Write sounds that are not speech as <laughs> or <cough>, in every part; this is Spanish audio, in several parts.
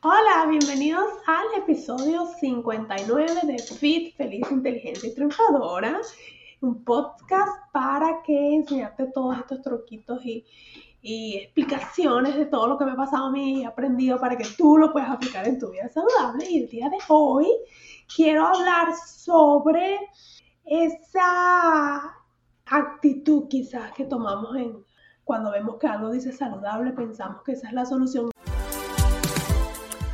Hola, bienvenidos al episodio 59 de Fit, Feliz, Inteligente y Triunfadora. Un podcast para que enseñarte todos estos truquitos y, y explicaciones de todo lo que me ha pasado a mí y aprendido para que tú lo puedas aplicar en tu vida saludable. Y el día de hoy quiero hablar sobre esa actitud quizás que tomamos en cuando vemos que algo dice saludable, pensamos que esa es la solución.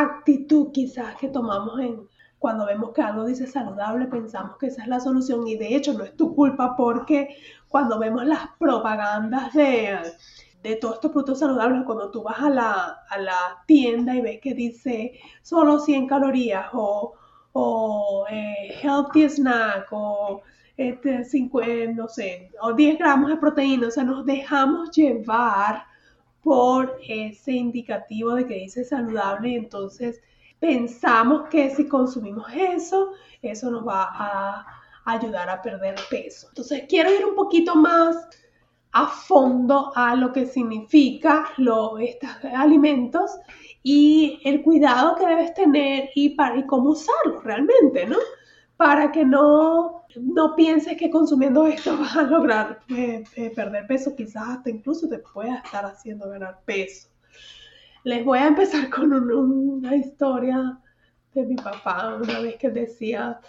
actitud quizás que tomamos en cuando vemos que algo dice saludable, pensamos que esa es la solución y de hecho no es tu culpa porque cuando vemos las propagandas de, de todos estos productos saludables, cuando tú vas a la, a la tienda y ves que dice solo 100 calorías o, o eh, healthy snack o este, 50, no sé, o 10 gramos de proteína, o sea, nos dejamos llevar por ese indicativo de que dice saludable y entonces pensamos que si consumimos eso, eso nos va a ayudar a perder peso. Entonces quiero ir un poquito más a fondo a lo que significa lo, estos alimentos y el cuidado que debes tener y, para, y cómo usarlos realmente, ¿no? Para que no no pienses que consumiendo esto <laughs> vas a lograr eh, eh, perder peso, quizás hasta incluso te pueda estar haciendo ganar peso. Les voy a empezar <laughs> con una historia de mi papá, una vez que decía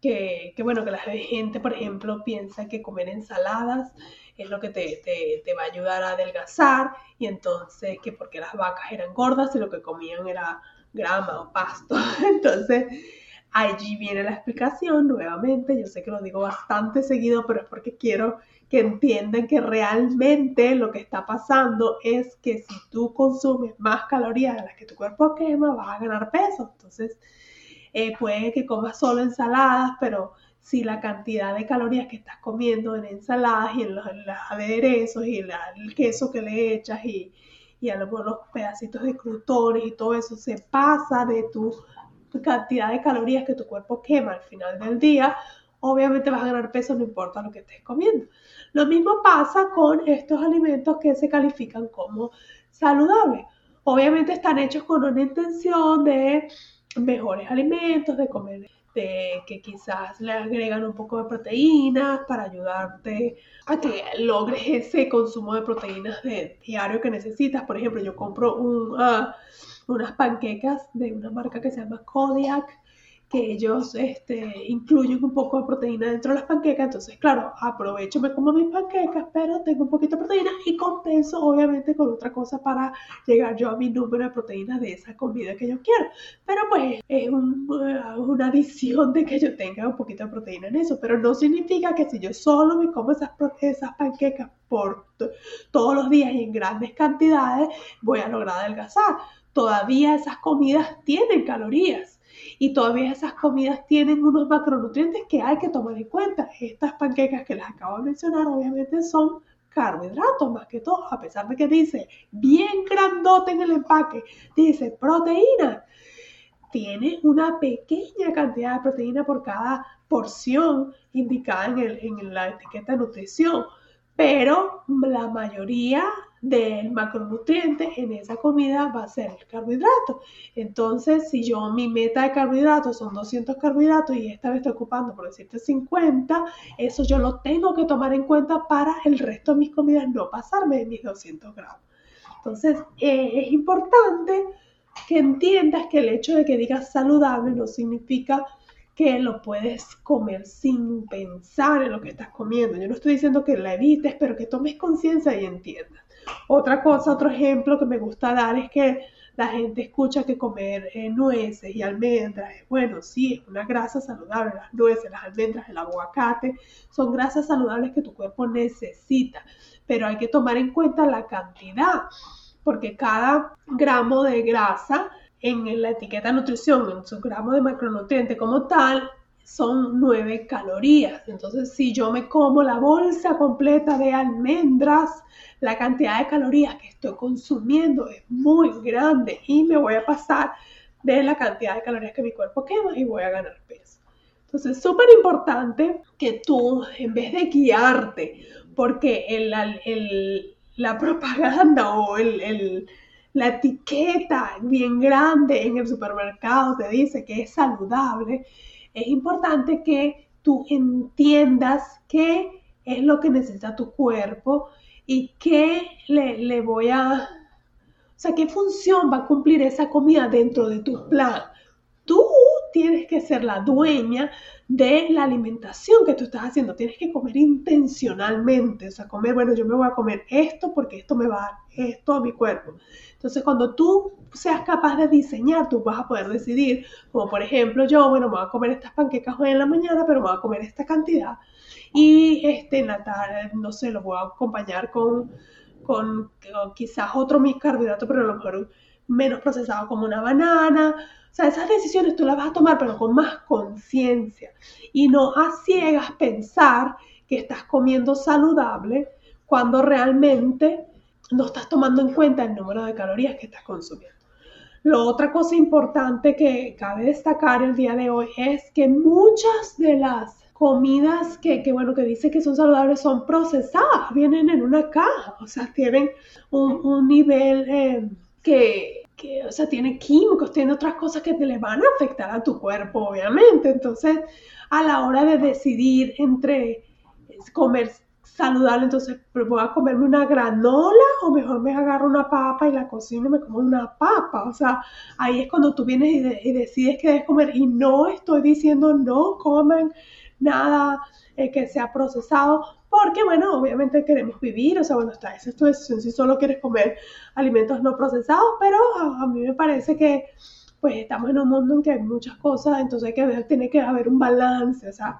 que, bueno, que la gente, por ejemplo, piensa que comer ensaladas es lo que te, te, va a ayudar a adelgazar y entonces que porque las vacas eran gordas y lo que comían era grama o pasto. <laughs> Entonces, Allí viene la explicación nuevamente. Yo sé que lo digo bastante seguido, pero es porque quiero que entiendan que realmente lo que está pasando es que si tú consumes más calorías de las que tu cuerpo quema, vas a ganar peso. Entonces, eh, puede que comas solo ensaladas, pero si la cantidad de calorías que estás comiendo en ensaladas y en los, aderezos y el queso que le echas y, y los pedacitos de crutones y todo eso se pasa de tu cantidad de calorías que tu cuerpo quema al final del día, obviamente vas a ganar peso no importa lo que estés comiendo. Lo mismo pasa con estos alimentos que se califican como saludables. Obviamente están hechos con una intención de mejores alimentos, de comer, de que quizás le agregan un poco de proteínas para ayudarte a que logres ese consumo de proteínas de diario que necesitas. Por ejemplo, yo compro un... Uh, unas panquecas de una marca que se llama Kodiak, que ellos este, incluyen un poco de proteína dentro de las panquecas. Entonces, claro, aprovecho, me como mis panquecas, pero tengo un poquito de proteína y compenso obviamente con otra cosa para llegar yo a mi número de proteínas de esa comida que yo quiero. Pero pues es una adición de que yo tenga un poquito de proteína en eso, pero no significa que si yo solo me como esas, esas panquecas por todos los días y en grandes cantidades, voy a lograr adelgazar todavía esas comidas tienen calorías y todavía esas comidas tienen unos macronutrientes que hay que tomar en cuenta. Estas panquecas que les acabo de mencionar obviamente son carbohidratos más que todo, a pesar de que dice bien grandote en el empaque, dice proteína. Tiene una pequeña cantidad de proteína por cada porción indicada en, en la etiqueta de nutrición, pero la mayoría del macronutriente en esa comida va a ser el carbohidrato. Entonces, si yo mi meta de carbohidratos son 200 carbohidratos y esta vez estoy ocupando, por decirte, 50, eso yo lo tengo que tomar en cuenta para el resto de mis comidas no pasarme de mis 200 gramos. Entonces, eh, es importante que entiendas que el hecho de que digas saludable no significa que lo puedes comer sin pensar en lo que estás comiendo. Yo no estoy diciendo que la evites, pero que tomes conciencia y entiendas. Otra cosa, otro ejemplo que me gusta dar es que la gente escucha que comer eh, nueces y almendras es bueno, sí, es una grasa saludable, las nueces, las almendras, el aguacate, son grasas saludables que tu cuerpo necesita, pero hay que tomar en cuenta la cantidad, porque cada gramo de grasa en la etiqueta nutrición, en su gramo de macronutriente como tal, son 9 calorías. Entonces, si yo me como la bolsa completa de almendras, la cantidad de calorías que estoy consumiendo es muy grande y me voy a pasar de la cantidad de calorías que mi cuerpo quema y voy a ganar peso. Entonces, es súper importante que tú, en vez de guiarte, porque el, la propaganda o el la etiqueta bien grande en el supermercado te dice que es saludable, es importante que tú entiendas qué es lo que necesita tu cuerpo y qué le, voy a... O sea, qué función va a cumplir esa comida dentro de tu plan. Tú tienes que ser la dueña de la alimentación que tú estás haciendo. Tienes que comer intencionalmente. O sea, comer, bueno, yo me voy a comer esto porque esto me va a dar esto a mi cuerpo. Entonces, cuando tú seas capaz de diseñar, tú vas a poder decidir, como por ejemplo yo, bueno, me voy a comer estas panquecas hoy en la mañana, pero me voy a comer esta cantidad. Y este, en no sé, lo voy a acompañar con, con, quizás otro mis carbohidratos, pero a lo mejor menos procesado como una banana. O sea, esas decisiones tú las vas a tomar, pero con más conciencia. Y no a ciegas pensar que estás comiendo saludable cuando realmente no estás tomando en cuenta el número de calorías que estás consumiendo. La otra cosa importante que cabe destacar el día de hoy es que muchas de las comidas que, bueno, que dice que son saludables son procesadas, vienen en una caja, o sea, tienen un, nivel eh, que, o sea, tiene químicos, tiene otras cosas que te le van a afectar a tu cuerpo, obviamente. Entonces, a la hora de decidir entre comer saludable, entonces voy a comerme una granola o mejor me agarro una papa y la cocino y me como una papa. O sea, ahí es cuando tú vienes y, decides que debes comer. Y no estoy diciendo no comen nada eh, que sea procesado, porque bueno, obviamente queremos vivir, o sea, bueno, está, esa es tu decisión si solo quieres comer alimentos no procesados, pero a, a mí me parece que pues estamos en un mundo en que hay muchas cosas, entonces hay que ver, tiene que haber un balance, o sea,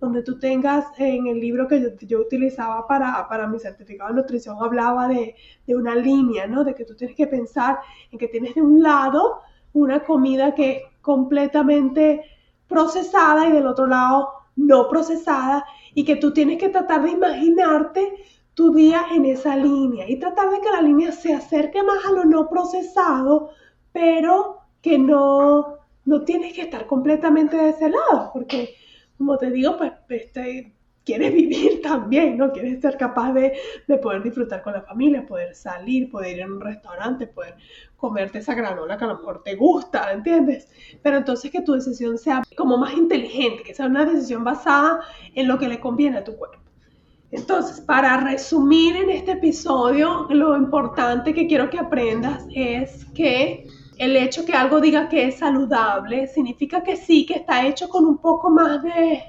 donde tú tengas en el libro que yo, utilizaba para, para, mi certificado de nutrición, hablaba de, de, una línea, ¿no? De que tú tienes que pensar en que tienes de un lado una comida que es completamente procesada y del otro lado no procesada y que tú tienes que tratar de imaginarte tu día en esa línea y tratar de que la línea se acerque más a lo no procesado, pero que no, no tienes que estar completamente de ese lado, porque como te digo, pues este, quieres <laughs> vivir también, ¿no? Quieres ser capaz de, poder disfrutar con la familia, poder salir, poder ir a un restaurante, poder comerte esa granola que a lo mejor te gusta, ¿entiendes? Pero entonces que tu decisión sea como más inteligente, que sea una decisión basada en lo que le conviene a tu cuerpo. Entonces, para resumir en este episodio, lo importante que quiero que aprendas es que el hecho que algo diga que es saludable significa que sí, que está hecho con un poco más de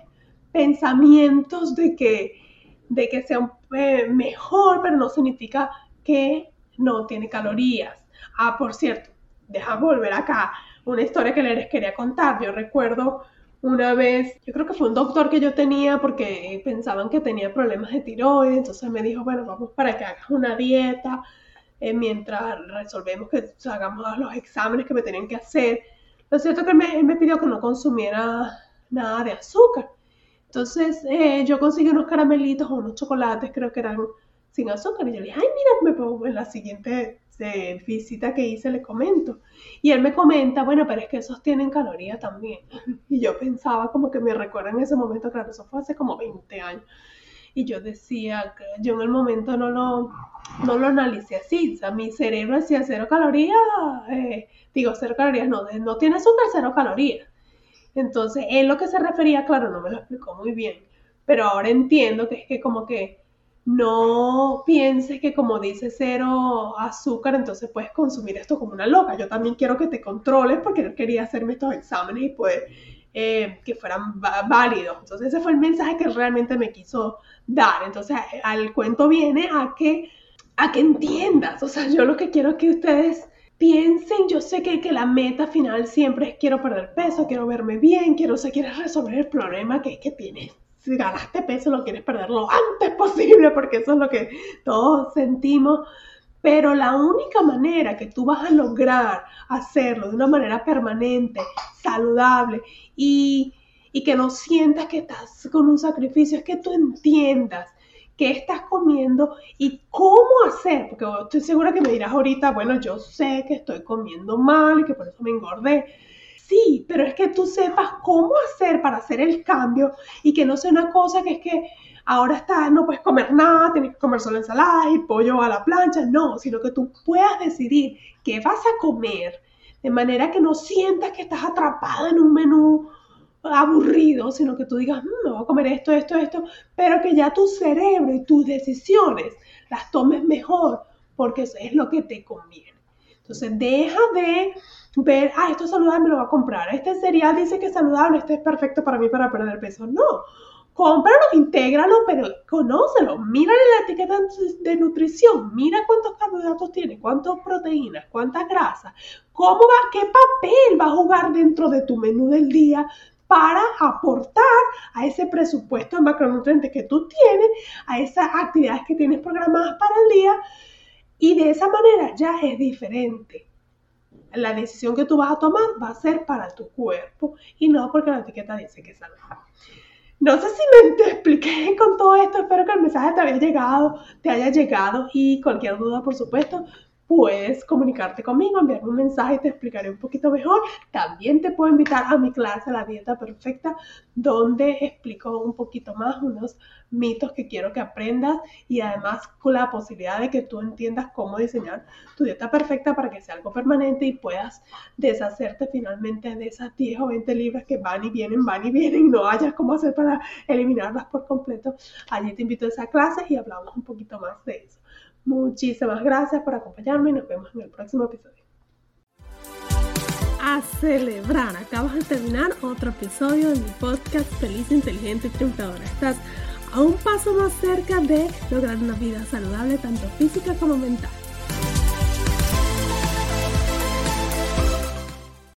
pensamientos de que, de que sea eh, mejor, pero no significa que no tiene calorías. Ah, por cierto, deja volver acá una historia que les quería contar. Yo recuerdo una vez, yo creo que fue un doctor que yo tenía porque pensaban que tenía problemas de tiroides, entonces me dijo, bueno, vamos para que hagas una dieta eh, mientras resolvemos que hagamos los exámenes que me tenían que hacer. Lo cierto es que él me, pidió que no consumiera nada de azúcar. Entonces eh, yo conseguí unos caramelitos o unos chocolates, creo que eran sin azúcar. Y yo le dije, ay, mira, me pongo en la siguiente eh, visita que hice, le comento. Y él me comenta, bueno, pero es que esos tienen calorías también. <laughs> Y yo pensaba como que me recuerda en ese momento, claro, eso fue hace como 20 años y yo decía, que yo en el momento no lo, no lo analicé así, o sea, mi cerebro decía cero calorías, eh, digo cero calorías, no, no tiene azúcar, cero calorías. Entonces, él lo que se refería, claro, no me lo explicó muy bien, pero ahora entiendo que es que como que no pienses que como dice cero azúcar, entonces puedes consumir esto como una loca. Yo también quiero que te controles porque no quería hacerme estos exámenes y pues eh, que fueran válidos. Entonces ese fue el mensaje que realmente me quiso dar. Entonces al cuento viene a que, a que entiendas. O sea, yo lo que quiero es que ustedes piensen, yo sé que, que la meta final siempre es quiero perder peso, quiero verme bien, quiero, o quieres resolver el problema que, que tienes si ganaste peso lo quieres perder lo antes <laughs> posible porque eso es lo que todos sentimos. Pero la única manera que tú vas a lograr hacerlo de una manera permanente, saludable y, y que no sientas que estás con un sacrificio es que tú entiendas qué estás comiendo y cómo hacer, porque estoy segura que me dirás ahorita, bueno, yo sé que estoy comiendo mal y que por eso me engordé, Sí, pero es que tú sepas cómo hacer para hacer el cambio y que no sea una cosa que es que ahora estás, no puedes comer nada, tienes que comer solo ensalada y pollo a la plancha, no, sino que tú puedas decidir qué vas a comer de manera que no sientas que estás atrapada en un menú aburrido, sino que tú digas, mm, me voy a comer esto, esto, esto, pero que ya tu cerebro y tus decisiones las tomes mejor, porque eso es lo que te conviene. Entonces, deja de ver, ah, esto es saludable, me lo voy a comprar. Este cereal dice que es saludable, este es perfecto para mí para perder peso. No, cómpralo, intégralo, pero conócelo. Mírale la etiqueta de nutrición, mira cuántos carbohidratos tiene, cuántas proteínas, cuántas grasas, cómo va, qué papel va a jugar dentro de tu menú del día para aportar a ese presupuesto de macronutrientes que tú tienes, a esas actividades que tienes programadas para el día. Y de esa manera ya es diferente la decisión que tú vas a tomar va a ser para tu cuerpo y no porque la etiqueta dice que es saludable. No sé si me <laughs> te expliqué con todo esto, espero que el mensaje te haya llegado, te haya llegado y cualquier duda, por supuesto, puedes comunicarte conmigo, enviarme un mensaje y te explicaré un poquito mejor. También te puedo invitar a mi clase La Dieta Perfecta, donde explico un poquito más unos mitos que quiero que aprendas y además con la posibilidad de que tú entiendas cómo diseñar tu dieta perfecta para que sea algo permanente y puedas deshacerte finalmente de esas 10 o 20 libras que van y vienen, van y vienen no hayas cómo hacer para eliminarlas por completo. Allí te invito a esa clase y hablamos un poquito más de eso. Muchísimas gracias por acompañarme y nos vemos en el próximo episodio. A celebrar, acabas de terminar otro episodio de mi podcast Feliz, Inteligente y Triunfadora. Estás a un paso más cerca de lograr una vida saludable tanto física como mental.